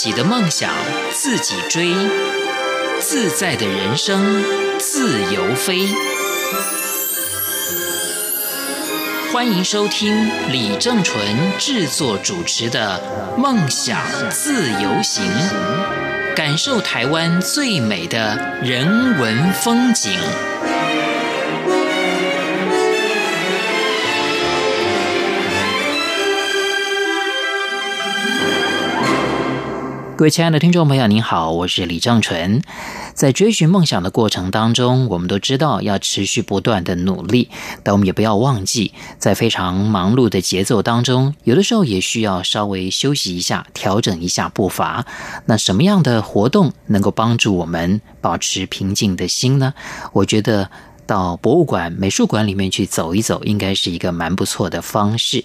自己的梦想自己追，自在的人生自由飞。欢迎收听李正纯制作主持的《梦想自由行》，感受台湾最美的人文风景。各位亲爱的听众朋友，您好，我是李正纯。在追寻梦想的过程当中，我们都知道要持续不断的努力，但我们也不要忘记，在非常忙碌的节奏当中，有的时候也需要稍微休息一下，调整一下步伐。那什么样的活动能够帮助我们保持平静的心呢？我觉得。到博物馆、美术馆里面去走一走，应该是一个蛮不错的方式。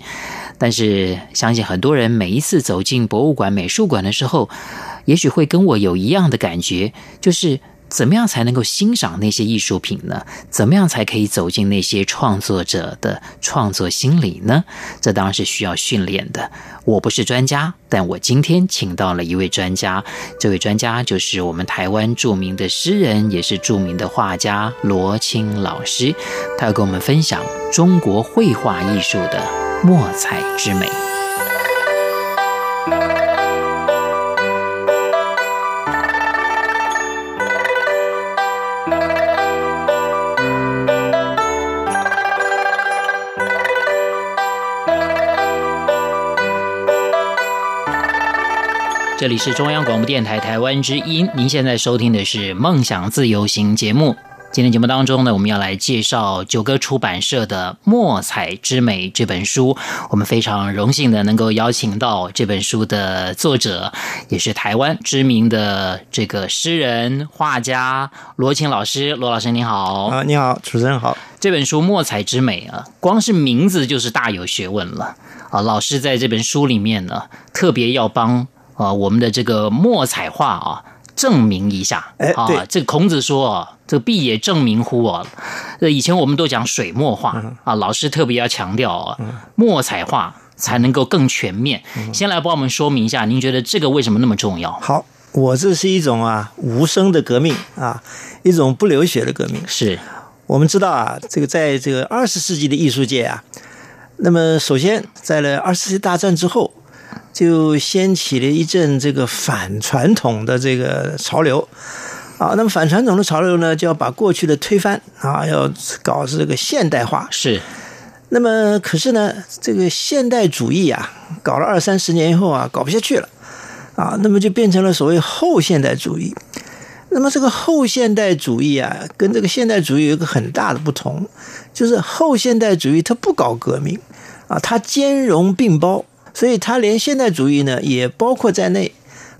但是，相信很多人每一次走进博物馆、美术馆的时候，也许会跟我有一样的感觉，就是。怎么样才能够欣赏那些艺术品呢？怎么样才可以走进那些创作者的创作心理呢？这当然是需要训练的。我不是专家，但我今天请到了一位专家。这位专家就是我们台湾著名的诗人，也是著名的画家罗青老师。他要跟我们分享中国绘画艺术的墨彩之美。这里是中央广播电台台湾之音，您现在收听的是《梦想自由行》节目。今天节目当中呢，我们要来介绍九歌出版社的《墨彩之美》这本书。我们非常荣幸的能够邀请到这本书的作者，也是台湾知名的这个诗人画家罗青老师。罗老师，你好！啊，你好，主持人好。这本书《墨彩之美》啊，光是名字就是大有学问了啊！老师在这本书里面呢，特别要帮。啊，我们的这个墨彩画啊，证明一下。哎，对，这个孔子说啊，这个必也证明乎啊。呃，以前我们都讲水墨画啊，老师特别要强调啊，墨彩画才能够更全面。先来帮我们说明一下，您觉得这个为什么那么重要？好，我这是一种啊无声的革命啊，一种不流血的革命。是我们知道啊，这个在这个二十世纪的艺术界啊，那么首先在了二十世纪大战之后。就掀起了一阵这个反传统的这个潮流，啊，那么反传统的潮流呢，就要把过去的推翻啊，要搞这个现代化。是，那么可是呢，这个现代主义啊，搞了二三十年以后啊，搞不下去了，啊，那么就变成了所谓后现代主义。那么这个后现代主义啊，跟这个现代主义有一个很大的不同，就是后现代主义它不搞革命啊，它兼容并包。所以他连现代主义呢也包括在内，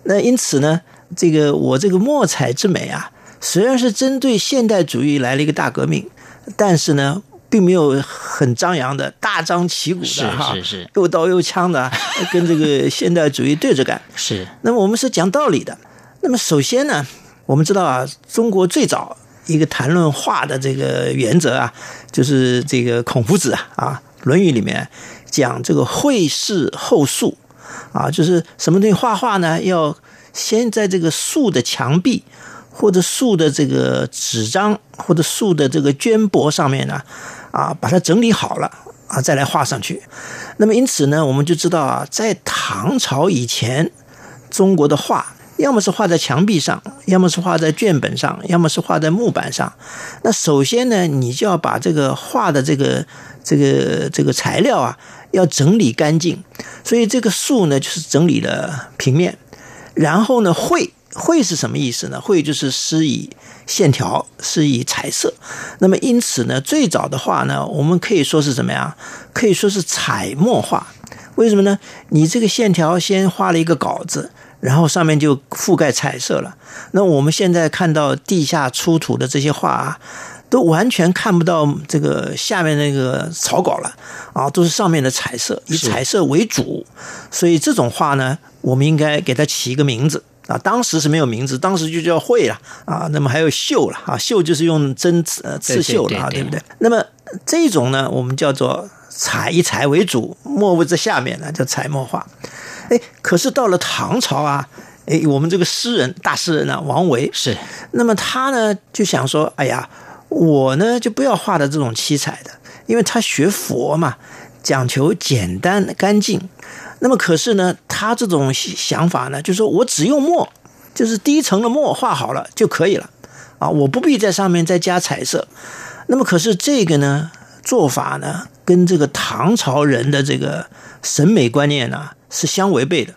那因此呢，这个我这个墨彩之美啊，虽然是针对现代主义来了一个大革命，但是呢，并没有很张扬的大张旗鼓的哈，是是是，又刀又枪的 跟这个现代主义对着干。是。那么我们是讲道理的。那么首先呢，我们知道啊，中国最早一个谈论画的这个原则啊，就是这个孔夫子啊，啊，《论语》里面。讲这个绘事后塑，啊，就是什么东西画画呢？要先在这个塑的墙壁，或者塑的这个纸张，或者塑的这个绢帛上面呢，啊，把它整理好了啊，再来画上去。那么因此呢，我们就知道啊，在唐朝以前，中国的画要么是画在墙壁上，要么是画在卷本上，要么是画在木板上。那首先呢，你就要把这个画的这个这个这个材料啊。要整理干净，所以这个树呢就是整理了平面，然后呢绘绘是什么意思呢？绘就是施以线条，施以彩色。那么因此呢，最早的画呢，我们可以说是什么呀？可以说是彩墨画。为什么呢？你这个线条先画了一个稿子，然后上面就覆盖彩色了。那我们现在看到地下出土的这些画啊。都完全看不到这个下面那个草稿了啊，都是上面的彩色，以彩色为主，所以这种画呢，我们应该给它起一个名字啊。当时是没有名字，当时就叫绘了啊。那么还有绣了啊，绣就是用针刺刺绣了啊，对不对？那么这种呢，我们叫做彩以彩为主，墨为在下面呢叫彩墨画。哎，可是到了唐朝啊，哎，我们这个诗人大诗人呢，王维是，那么他呢就想说，哎呀，我呢就不要画的这种七彩的，因为他学佛嘛，讲求简单干净。那么可是呢，他这种想法呢，就是说我只用墨，就是第一层的墨画好了就可以了啊，我不必在上面再加彩色。那么可是这个呢做法呢，跟这个唐朝人的这个审美观念呢是相违背的。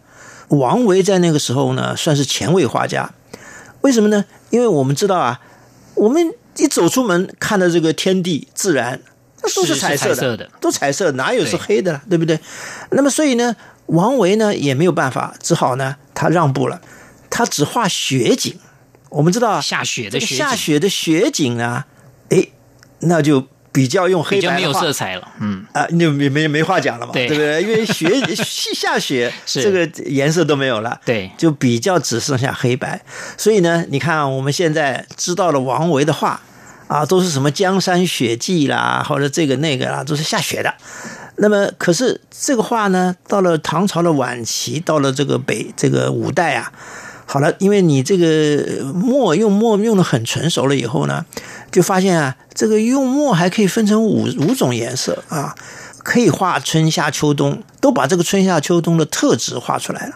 王维在那个时候呢，算是前卫画家。为什么呢？因为我们知道啊，我们一走出门看到这个天地自然，那都是彩色的，都彩色，哪有是黑的了？对不对？那么所以呢，王维呢也没有办法，只好呢他让步了，他只画雪景。我们知道下雪的雪下雪的雪景啊，哎，那就。比较用黑白没有色彩了，嗯啊，你没没没话讲了嘛，对不对？因为雪下雪，这个颜色都没有了，对，就比较只剩下黑白。所以呢，你看我们现在知道了王维的画啊，都是什么江山雪霁啦，或者这个那个啦，都是下雪的。那么，可是这个画呢，到了唐朝的晚期，到了这个北这个五代啊。好了，因为你这个墨用墨用的很纯熟了以后呢，就发现啊，这个用墨还可以分成五五种颜色啊，可以画春夏秋冬，都把这个春夏秋冬的特质画出来了。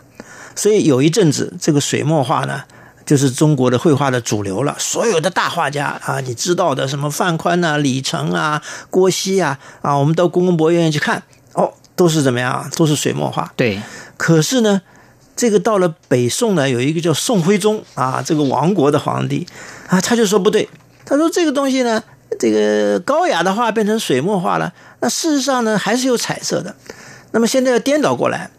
所以有一阵子，这个水墨画呢，就是中国的绘画的主流了。所有的大画家啊，你知道的，什么范宽呐、李成啊、郭熙啊，啊，我们到故宫博物院去看，哦，都是怎么样？都是水墨画。对。可是呢？这个到了北宋呢，有一个叫宋徽宗啊，这个亡国的皇帝啊，他就说不对，他说这个东西呢，这个高雅的画变成水墨画了，那事实上呢还是有彩色的，那么现在要颠倒过来，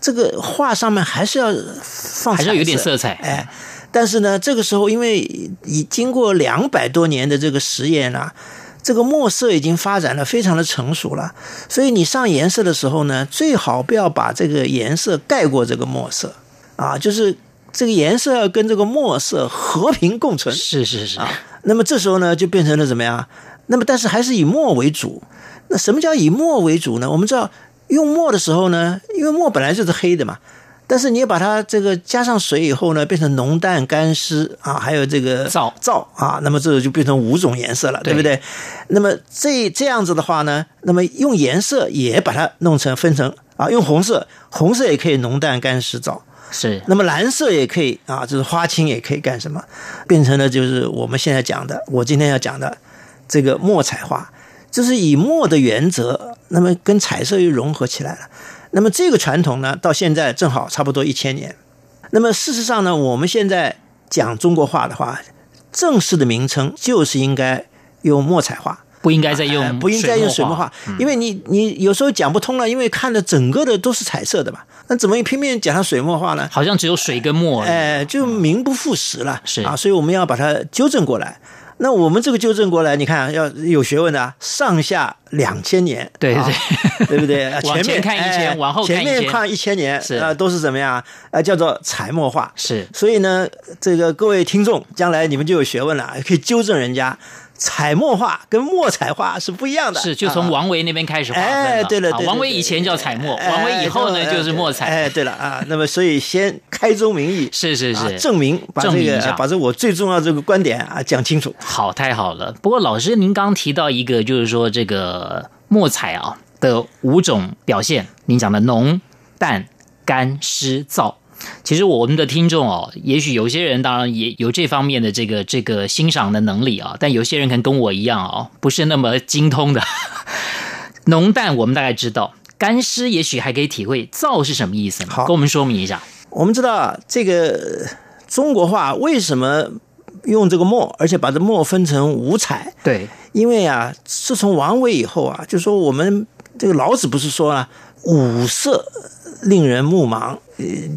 这个画上面还是要放，还是要有点色彩，哎，但是呢，这个时候因为已经过两百多年的这个实验啊。这个墨色已经发展的非常的成熟了，所以你上颜色的时候呢，最好不要把这个颜色盖过这个墨色，啊，就是这个颜色要跟这个墨色和平共存。是是是。那么这时候呢，就变成了怎么样？那么但是还是以墨为主。那什么叫以墨为主呢？我们知道用墨的时候呢，因为墨本来就是黑的嘛。但是你把它这个加上水以后呢，变成浓淡干湿啊，还有这个皂皂啊，那么这就变成五种颜色了，对不对？那么这这样子的话呢，那么用颜色也把它弄成分成啊，用红色，红色也可以浓淡干湿皂，是。那么蓝色也可以啊，就是花青也可以干什么？变成了就是我们现在讲的，我今天要讲的这个墨彩画，就是以墨的原则，那么跟彩色又融合起来了。那么这个传统呢，到现在正好差不多一千年。那么事实上呢，我们现在讲中国话的话，正式的名称就是应该用墨彩画，不应该再用不应该用水墨画，因为你你有时候讲不通了，因为看的整个的都是彩色的嘛，那怎么拼命讲上水墨画呢？好像只有水跟墨，哎，就名不副实了，是。啊，所以我们要把它纠正过来。那我们这个纠正过来，你看要有学问的，上下两千年，对对对不对？前面看一千，往后前面看一千年，是啊，都是怎么样？呃，叫做财墨化。是，所以呢，这个各位听众，将来你们就有学问了，可以纠正人家。彩墨画跟墨彩画是不一样的，是就从王维那边开始划分哎，对了，王维以前叫彩墨，王维以后呢就是墨彩。哎，对了啊，那么所以先开宗明义，是是是，证明把这个把这我最重要这个观点啊讲清楚。好，太好了。不过老师您刚提到一个，就是说这个墨彩啊的五种表现，您讲的浓淡干湿燥。其实我们的听众哦，也许有些人当然也有这方面的这个这个欣赏的能力啊，但有些人可能跟我一样哦，不是那么精通的。浓淡我们大概知道，干湿也许还可以体会。燥是什么意思？好，跟我们说明一下。我们知道这个中国画为什么用这个墨，而且把这墨分成五彩？对，因为啊，自从王维以后啊，就说我们这个老子不是说了五色。令人目盲，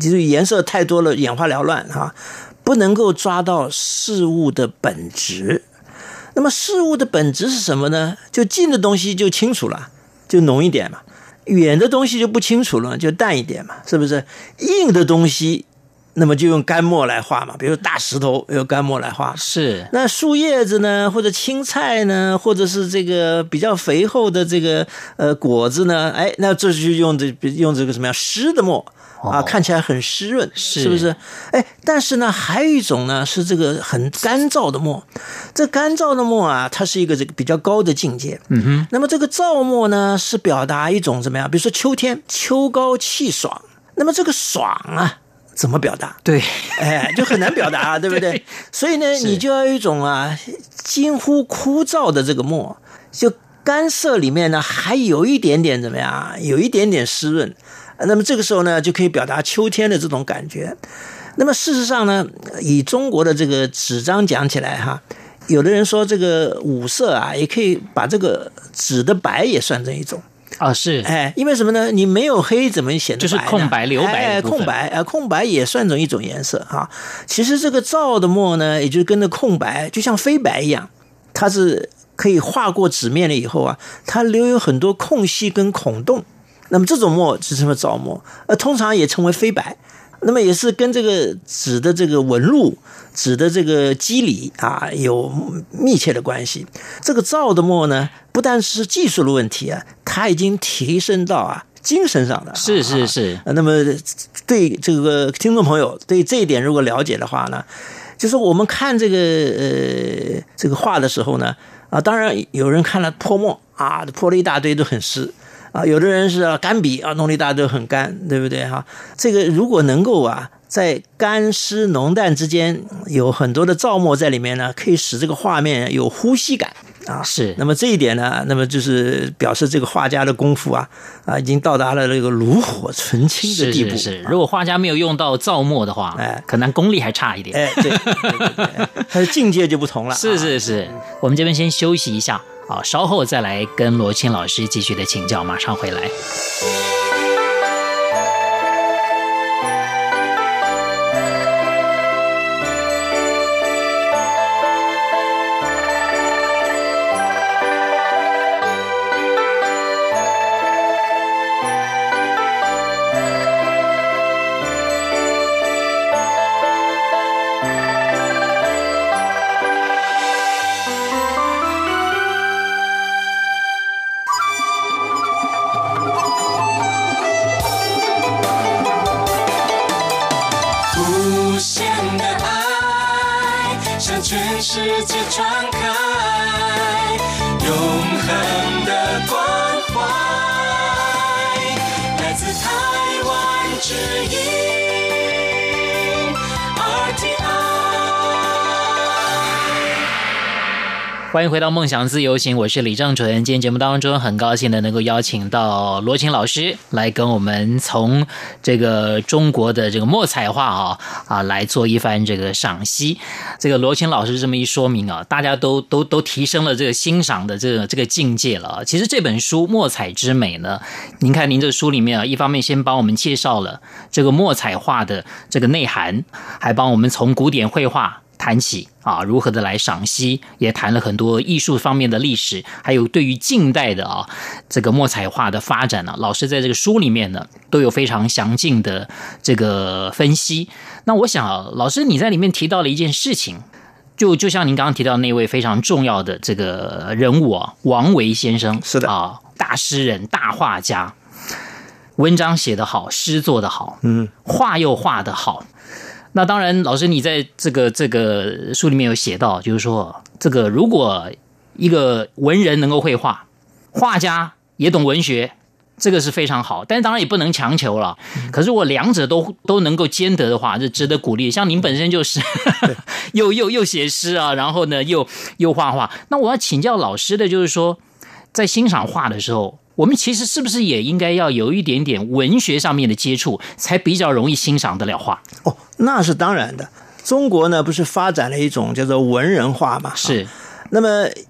就是颜色太多了，眼花缭乱哈，不能够抓到事物的本质。那么事物的本质是什么呢？就近的东西就清楚了，就浓一点嘛；远的东西就不清楚了，就淡一点嘛，是不是？硬的东西。那么就用干墨来画嘛，比如大石头用干墨来画。是。那树叶子呢，或者青菜呢，或者是这个比较肥厚的这个呃果子呢，哎，那这就用这用这个什么样湿的墨啊，看起来很湿润，是是不是？哎，但是呢，还有一种呢是这个很干燥的墨。这干燥的墨啊，它是一个这个比较高的境界。嗯哼，那么这个燥墨呢，是表达一种怎么样？比如说秋天，秋高气爽。那么这个爽啊，怎么表达？对，哎，就很难表达、啊，对不对？对所以呢，你就要有一种啊近乎枯燥的这个墨，就干涩里面呢还有一点点怎么样？有一点点湿润。呃那么这个时候呢，就可以表达秋天的这种感觉。那么事实上呢，以中国的这个纸张讲起来哈，有的人说这个五色啊，也可以把这个纸的白也算成一种。啊是，哎，因为什么呢？你没有黑怎么显得就是空白留白哎，空白呃，空白也算成一种颜色哈。其实这个燥的墨呢，也就是跟着空白，就像飞白一样，它是可以划过纸面了以后啊，它留有很多空隙跟孔洞。那么这种墨就称为燥墨，呃，通常也称为飞白。那么也是跟这个纸的这个纹路、纸的这个肌理啊有密切的关系。这个造的墨呢，不但是技术的问题啊，它已经提升到啊精神上的。是是啊是，呃那么对这个听众朋友对这一点如果了解的话呢，就是我们看这个呃这个画的时候呢，啊，当然有人看了泼墨啊，泼了一大堆都很湿。啊，有的人是啊干笔啊，弄了一大堆很干，对不对哈、这个如果能够啊，在干湿浓淡之间有很多的燥墨在里面呢，可以使这个画面有呼吸感啊。是那么这一点呢，那么就是表示这个画家的功夫啊啊，已经到达了那个炉火纯青的地步。是是，如果画家没有用到造墨的话，哎可能功力还差一点。哎，对，对对对他 的境界就不同了。是啊是是，我们这边先休息一下啊，稍后再来跟罗青老师继续的请教，马上回来。欢迎回到梦想自由行，我是李正淳。今天节目当中，很高兴的能够邀请到罗琴老师来跟我们从这个中国的这个墨彩画啊啊来做一番这个赏析。这个罗琴老师这么一说明啊，大家都都都提升了这个欣赏的这个这个境界了。其实这本书《墨彩之美》呢，您看您这书里面啊，一方面先帮我们介绍了这个墨彩画的这个内涵，还帮我们从古典绘画。谈起啊，如何的来赏析，也谈了很多艺术方面的历史，还有对于近代的啊这个墨彩画的发展呢、老师在这个书里面呢都有非常详尽的这个分析。那我想啊，老师你在里面提到了一件事情，就就像您刚刚提到那位非常重要的这个人物啊，王维先生，是的啊，大诗人、大画家，文章写得好，诗做得好，嗯，画又画得好。那当然，老师你在这个这个书里面有写到，就是说，这个如果一个文人能够绘画，画家也懂文学，这个是非常好。但是当然也不能强求了。可是我两者都都能够兼得的话，这值得鼓励。像您本身就是 又又又写诗啊，然后呢又又画画。那我要请教老师的就是说，在欣赏画的时候。我们其实是不是也应该要有一点点文学上面的接触，才比较容易欣赏得了画？哦，那是当然的。中国呢，不是发展了一种叫做文人画嘛？是。那么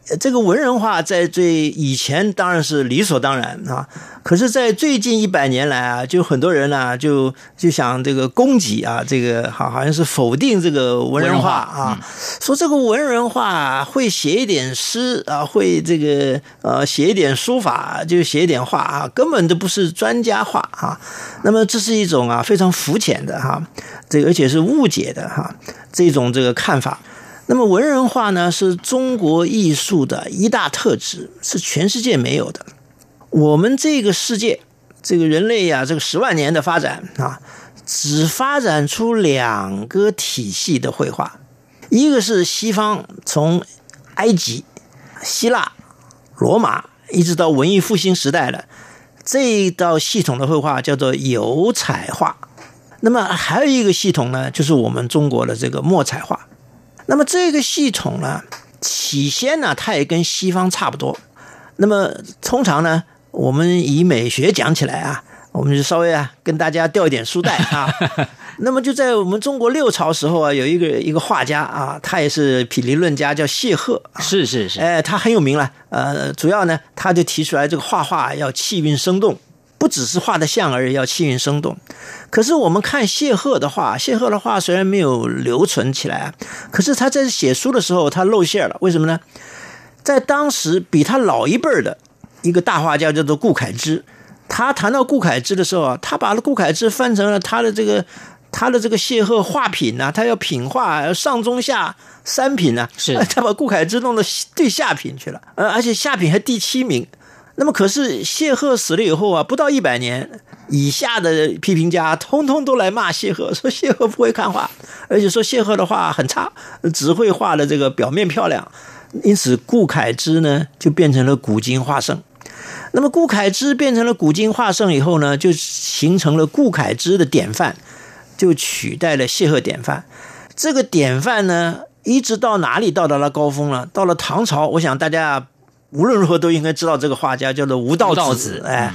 呃这个文人画在最以前当然是理所当然啊，可是，在最近一百年来啊，就很多人呢、就就想这个攻击啊，这个好好像是否定这个文人画啊，说这个文人画会写一点诗啊，会这个呃写一点书法，就写一点画啊，根本都不是专家画啊。那么这是一种啊非常肤浅的哈、这个而且是误解的哈、这种这个看法。那么文人画呢，是中国艺术的一大特质，是全世界没有的。我们这个世界，这个人类呀、这个十万年的发展啊，只发展出两个体系的绘画，一个是西方从埃及、希腊、罗马一直到文艺复兴时代的这一道系统的绘画，叫做油彩画。那么还有一个系统呢，就是我们中国的这个墨彩画。那么这个系统呢，起先呢，它也跟西方差不多。那么通常呢，我们以美学讲起来啊，我们就稍微啊跟大家掉一点书袋啊。那么就在我们中国六朝时候啊，有一个一个画家啊，他也是品理论家，叫谢赫。是是是，哎，他很有名了。呃，主要呢，他就提出来这个画画要气韵生动，不只是画的像而已，要气韵生动。可是我们看谢赫的画，谢赫的画虽然没有留存起来，可是他在写书的时候他露馅了。为什么呢？在当时比他老一辈儿的一个大画家叫做顾恺之，他谈到顾恺之的时候啊，他把顾恺之翻成了他的这个他的这个谢赫画品呐、他要品画上中下三品呢、是 他把顾恺之弄到最下品去了，呃，而且下品还第七名。那么可是谢赫死了以后啊，不到一百年，以下的批评家通通都来骂谢赫，说谢赫不会看画，而且说谢赫的画很差，只会画的这个表面漂亮。因此，顾恺之呢就变成了古今画圣。那么，顾恺之变成了古今画圣以后呢，就形成了顾恺之的典范，就取代了谢赫典范。这个典范呢，一直到哪里到达了高峰了？到了唐朝，我想大家无论如何都应该知道这个画家叫做吴道子。哎，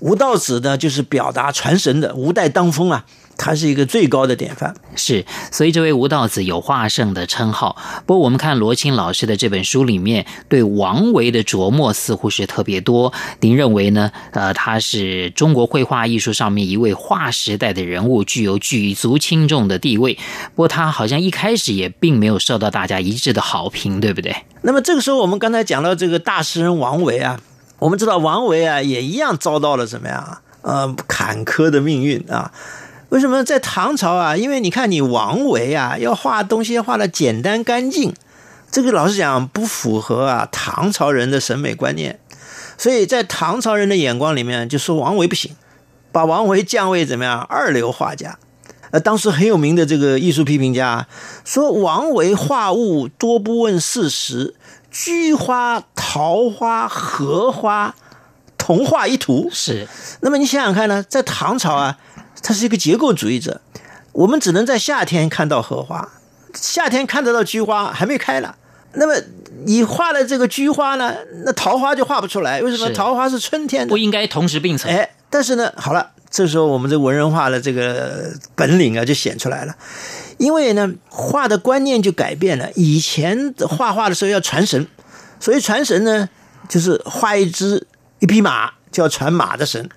吴道子呢，就是表达传神的，吴代当风啊，他是一个最高的典范。是，所以这位吴道子有画圣的称号。不过我们看罗青老师的这本书里面，对王维的琢磨似乎是特别多。您认为呢？呃，他是中国绘画艺术上面一位划时代的人物，具有举足轻重的地位。不过他好像一开始也并没有受到大家一致的好评，对不对？那么这个时候，我们刚才讲到这个大诗人王维啊，我们知道王维啊也一样遭到了怎么样啊？呃，坎坷的命运啊。为什么在唐朝啊？因为你看你王维啊，要画东西要画的简单干净，这个老实讲不符合啊唐朝人的审美观念，所以在唐朝人的眼光里面，就说王维不行，把王维降为怎么样二流画家。呃，当时很有名的这个艺术批评家说，王维画物多不问事实，菊花、桃花、荷花，同画一图。是那么你想想看呢，在唐朝啊，他是一个结构主义者，我们只能在夏天看到荷花，夏天看得到菊花还没开呢。那么你画了这个菊花呢，那桃花就画不出来，为什么？桃花是春天的不，应该同时并存。哎，但是呢，好了，这时候我们这文人画的这个本领啊就显出来了，因为呢，画的观念就改变了。以前画画的时候要传神，所以传神呢，就是画一只一匹马就要传马的神，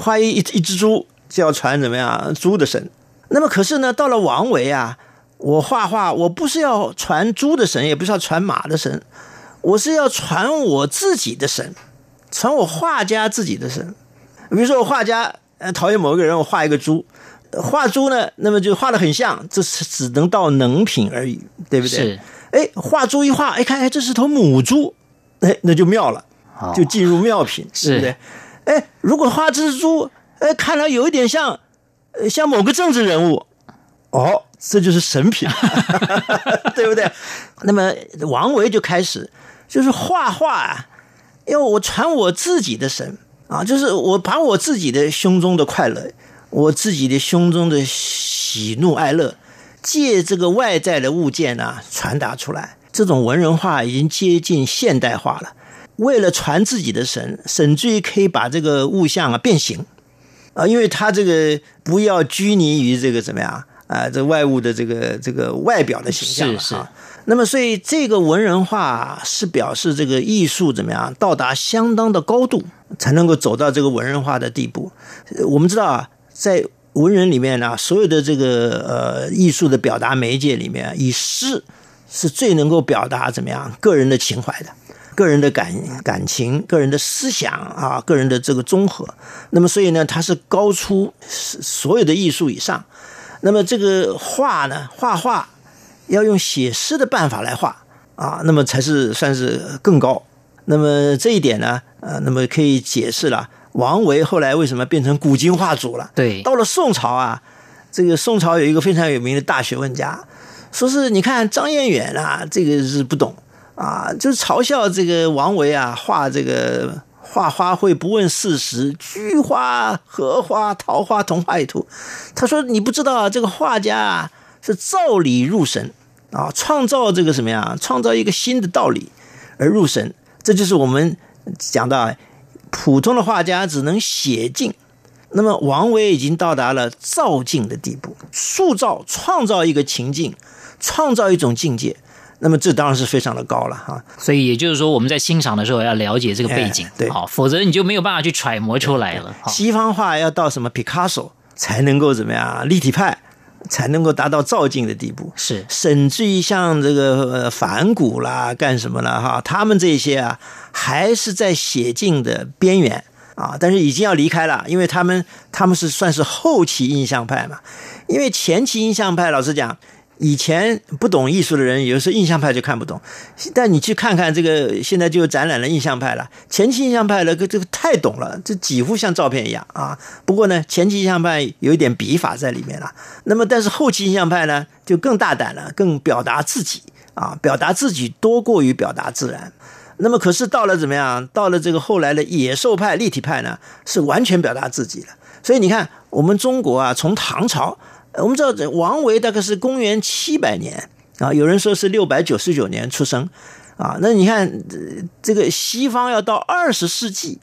画一一一只猪就要传怎么样猪的神。那么可是呢，到了王维啊，我画画我不是要传猪的神，也不是要传马的神，我是要传我自己的神，传我画家自己的神。比如说我画家呃讨厌某一个人，我画一个猪，画猪呢，那么就画的很像，这是只能到能品而已，对不对？是哎，画猪一画，哎，看，哎，这是头母猪，哎，那就妙了，哦就进入妙品，是对不对？哎，如果画这只猪，哎，看来有一点像，像某个政治人物，哦，这就是神品，对不对？那么王维就开始就是画画啊，要我传我自己的神啊，就是我把我自己的胸中的快乐，我自己的胸中的喜怒哀乐，借这个外在的物件啊传达出来。这种文人画已经接近现代化了。为了传自己的神，甚至于可以把这个物象啊变形啊，因为他这个不要拘泥于这个怎么样啊，这外物的这个这个外表的形象了啊。那么，所以这个文人画是表示这个艺术怎么样到达相当的高度，才能够走到这个文人画的地步。呃我们知道啊，在文人里面呢、所有的这个呃艺术的表达媒介里面，以诗是最能够表达怎么样个人的情怀的。个人的感感情、个人的思想啊，个人的这个综合，那么所以呢，它是高出所有的艺术以上。那么这个画呢，画画要用写诗的办法来画啊，那么才是算是更高。那么这一点呢，呃，那么可以解释了王维后来为什么变成古今画主了。对到了宋朝啊，这个宋朝有一个非常有名的大学问家，说是你看张彦远啊，这个是不懂啊，就是嘲笑这个王维啊，画这个画花卉不问事实，菊花、荷花、桃花同画一图。他说你不知道，这个画家是造理入神啊，创造这个什么呀？创造一个新的道理而入神，这就是我们讲到普通的画家只能写境。那么王维已经到达了造境的地步，塑造、创造一个情境，创造一种境界。那么这当然是非常的高了哈。所以也就是说，我们在欣赏的时候要了解这个背景，哎对好，否则你就没有办法去揣摩出来了。西方画要到什么 Picasso 才能够怎么样立体派，才能够达到造境的地步。是甚至于像这个呃反骨啦、干什么了哈，他们这些啊，还是在写境的边缘啊，但是已经要离开了，因为他们他们是算是后期印象派嘛，因为前期印象派，老实讲。以前不懂艺术的人，有时候印象派就看不懂，但你去看看这个，现在就展览了印象派了。前期印象派了，这个太懂了，这几乎像照片一样啊。不过呢，前期印象派有一点笔法在里面了。那么，但是后期印象派呢，就更大胆了，更表达自己啊，表达自己多过于表达自然。那么，可是到了怎么样？到了这个后来的野兽派、立体派呢，是完全表达自己了。所以你看，我们中国啊，从唐朝。我们知道，这王维大概是公元七百年啊，有人说是六百九十九年出生啊。那你看，这个西方要到二十世纪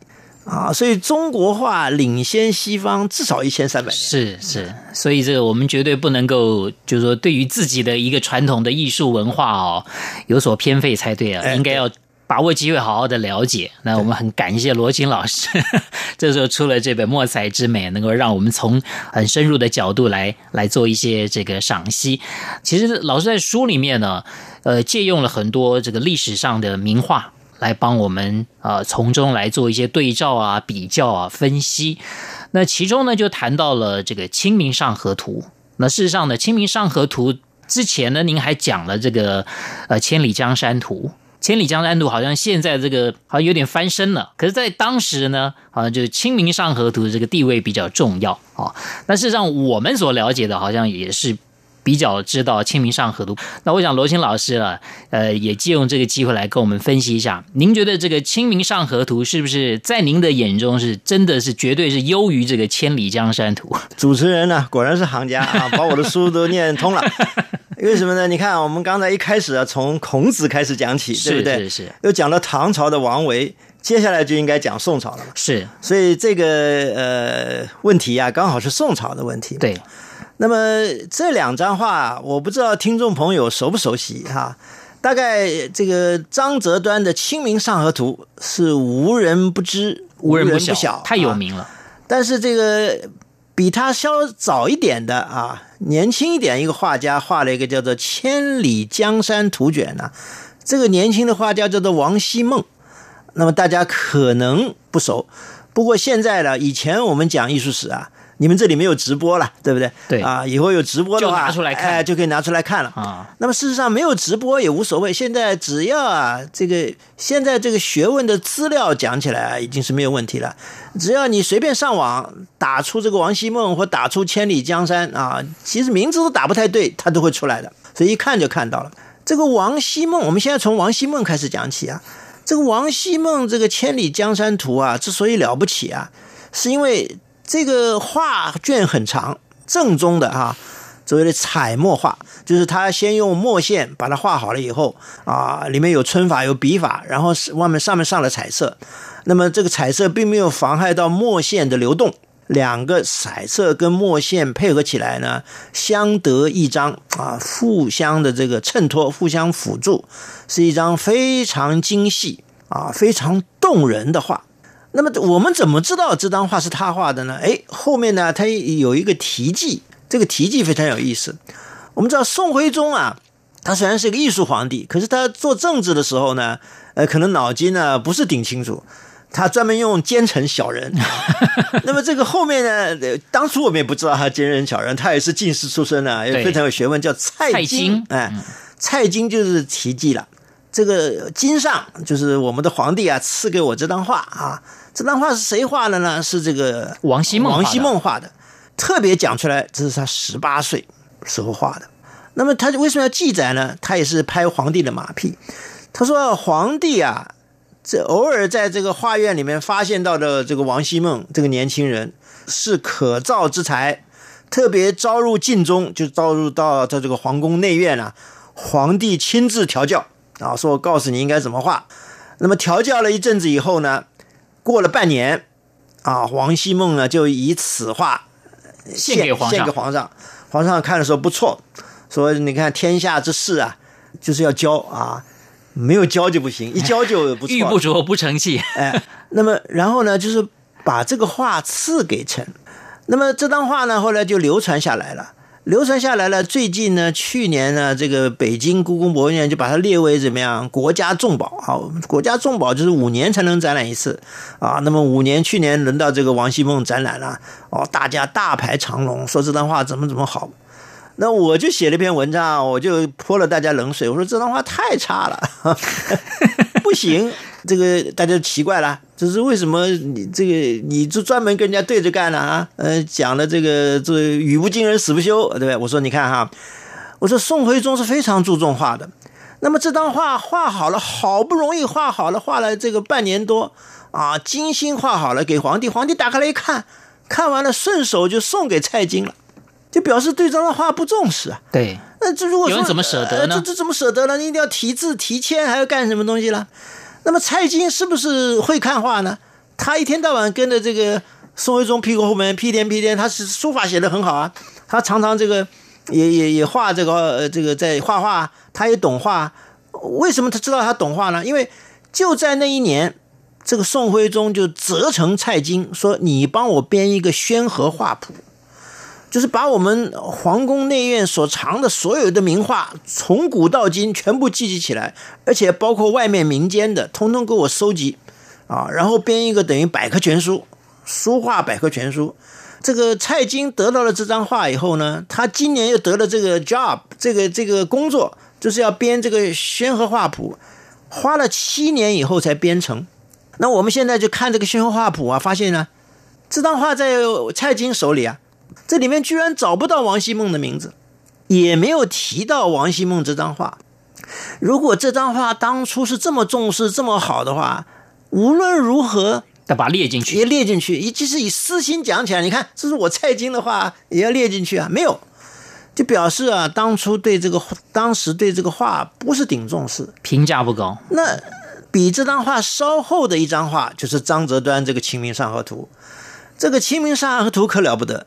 啊，所以中国画领先西方至少一千三百年。是是，所以这个我们绝对不能够，就是说对于自己的一个传统的艺术文化哦有所偏废才对啊，哎应该要。把握机会，好好的了解。那我们很感谢罗青老师，这时候出了这本《墨彩之美》，能够让我们从很深入的角度来来做一些这个赏析。其实老师在书里面呢，呃，借用了很多这个历史上的名画，来帮我们呃从中来做一些对照啊、比较啊、分析。那其中呢，就谈到了这个《清明上河图》。那事实上呢，《清明上河图》之前呢，您还讲了这个呃《千里江山图》。千里江山图好像现在这个好像有点翻身了，可是，在当时呢，好像就是《清明上河图》的这个地位比较重要啊。那事实上，我们所了解的，好像也是比较知道《清明上河图》。那我想罗青老师了，呃，也借用这个机会来跟我们分析一下，您觉得这个《清明上河图》是不是在您的眼中是真的是绝对是优于这个《千里江山图》？主持人呢，果然是行家啊，把我的书都念通了。为什么呢？你看，我们刚才一开始啊，从孔子开始讲起，对不对？是是又讲了唐朝的王维，接下来就应该讲宋朝了嘛。是，所以这个呃问题啊，刚好是宋朝的问题。对，那么这两张画，我不知道听众朋友熟不熟悉哈。大概这个张择端的《清明上河图》是无人不知、无人不不晓，太有名了。啊但是这个比他稍早一点的啊，年轻一点一个画家画了一个叫做《千里江山图卷》呢。这个年轻的画家叫做王希孟，那么大家可能不熟。不过现在呢，以前我们讲艺术史啊，你们这里没有直播了，对不对？对啊，以后有直播的话，就拿出来看哎，就可以拿出来看了啊。那么事实上没有直播也无所谓，现在只要啊，这个现在这个学问的资料讲起来啊，已经是没有问题了。只要你随便上网打出这个王希孟或打出千里江山啊，其实名字都打不太对，它都会出来的，所以一看就看到了。这个王希孟，我们现在从王希孟开始讲起啊。这个王希孟这个《千里江山图》啊，之所以了不起啊，是因为这个画卷很长，正宗的啊，所谓的彩墨画，就是他先用墨线把它画好了以后啊，里面有皴法有笔法，然后是外面上面上了彩色，那么这个彩色并没有妨害到墨线的流动。两个彩色跟墨线配合起来呢，相得益彰啊，互相的这个衬托，互相辅助，是一张非常精细啊、非常动人的画。那么我们怎么知道这张画是他画的呢？哎，后面呢，他有一个题记，这个题记非常有意思。我们知道宋徽宗啊，他虽然是个艺术皇帝，可是他做政治的时候呢，呃，可能脑筋呢不是顶清楚。他专门用奸臣小人，那么这个后面呢？呃当初我们也不知道他奸人小人，他也是进士出身的，也非常有学问，叫蔡京。哎，蔡京就是题记了。这个金上就是我们的皇帝啊，赐给我这张画啊。这张画是谁画的呢？是这个王希孟王希孟画的。特别讲出来，这是他十八岁时候画的。那么他为什么要记载呢？他也是拍皇帝的马屁。他说皇帝啊，这偶尔在这个画院里面发现到的这个王希孟这个年轻人是可造之才，特别招入禁中，就招入到他这个皇宫内院啊，皇帝亲自调教啊，说我告诉你应该怎么画。那么调教了一阵子以后呢，过了半年啊，王希孟呢就以此画献给皇上献给皇上。皇上看的时候不错，说你看天下之事啊，就是要教啊，没有教就不行，一教就不错。玉不琢不成器。哎，那么然后呢，就是把这个画赐给臣。那么这张画呢，后来就流传下来了。流传下来了，最近呢，去年呢，这个北京故宫博物院就把它列为怎么样国家重宝啊？国家重宝就是五年才能展览一次啊。那么五年，去年轮到这个王希孟展览了哦，大家大排长龙，说这段话怎么怎么好。那我就写了一篇文章，我就泼了大家冷水，我说这段话太差了，不行。这个大家奇怪了，这是为什么？你这个你就专门跟人家对着干了啊？呃，讲的这个这语不惊人死不休，对不对？我说你看哈，我说宋徽宗是非常注重画的。那么这张画画好了，好不容易画好了，画了这个半年多啊，精心画好了给皇帝，皇帝打开来一看，看完了顺手就送给蔡京了，就表示对这张画不重视啊。对，那这如果说有人怎么舍得呢呃这这怎么舍得呢？你一定要题字题签，还要干什么东西了？那么蔡京是不是会看画呢？他一天到晚跟着这个宋徽宗屁股后面屁颠屁颠，他是书法写得很好啊，他常常这个也也也画这个呃这个在画画，他也懂画。为什么他知道他懂画呢？因为就在那一年，这个宋徽宗就责成蔡京说：“你帮我编一个宣和画谱。”就是把我们皇宫内院所藏的所有的名画，从古到今全部集集起来，而且包括外面民间的，通通给我收集，啊，然后编一个等于百科全书，书画百科全书。这个蔡京得到了这张画以后呢，他今年又得了这个 job，这个这个工作，就是要编这个宣和画谱，花了七年以后才编成。那我们现在就看这个宣和画谱啊，发现呢，这张画在蔡京手里啊。这里面居然找不到王希孟的名字，也没有提到王希孟这张画。如果这张画当初是这么重视、这么好的话，无论如何要把它列进去。也列进去。也即使以私心讲起来，你看这是我蔡京的话，也要列进去啊。没有，就表示啊，当初对这个当时对这个画不是顶重视。评价不高。那比这张画稍后的一张画，就是张择端这个《清明上河图》。这个《清明上河图》可了不得。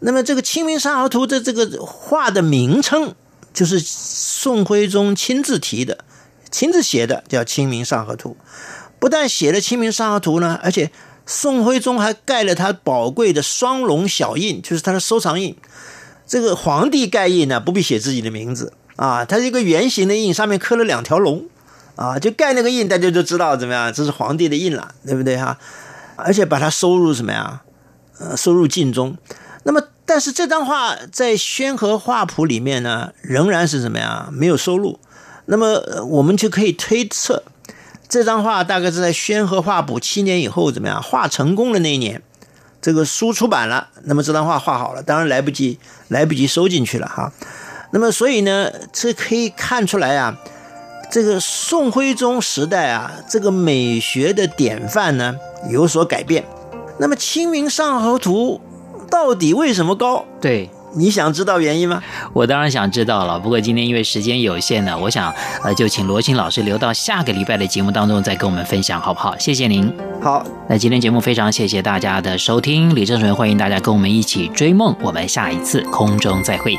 那么这个《清明上河图》的这个画的名称，就是宋徽宗亲自提的、亲自写的，叫《清明上河图》。不但写了《清明上河图》呢，而且宋徽宗还盖了他宝贵的双龙小印，就是他的收藏印。这个皇帝盖印呢，不必写自己的名字啊，它是一个圆形的印，上面刻了两条龙啊，就盖那个印，大家就知道怎么样，这是皇帝的印了，对不对哈？而且把它收入什么呀？呃，收入禁中。那么，但是这张画在宣和画谱里面呢，仍然是怎么样？没有收录。那么，我们就可以推测，这张画大概是在宣和画谱七年以后怎么样？画成功的那一年，这个书出版了，那么这张画画好了，当然来不及，来不及收进去了哈。那么，所以呢，这可以看出来啊，这个宋徽宗时代啊，这个美学的典范呢有所改变。那么，《清明上河图》。到底为什么高？对，你想知道原因吗？我当然想知道了。不过今天因为时间有限呢，我想呃，就请罗青老师留到下个礼拜的节目当中再跟我们分享，好不好？谢谢您。好，那今天节目非常谢谢大家的收听，李正淳欢迎大家跟我们一起追梦，我们下一次空中再会。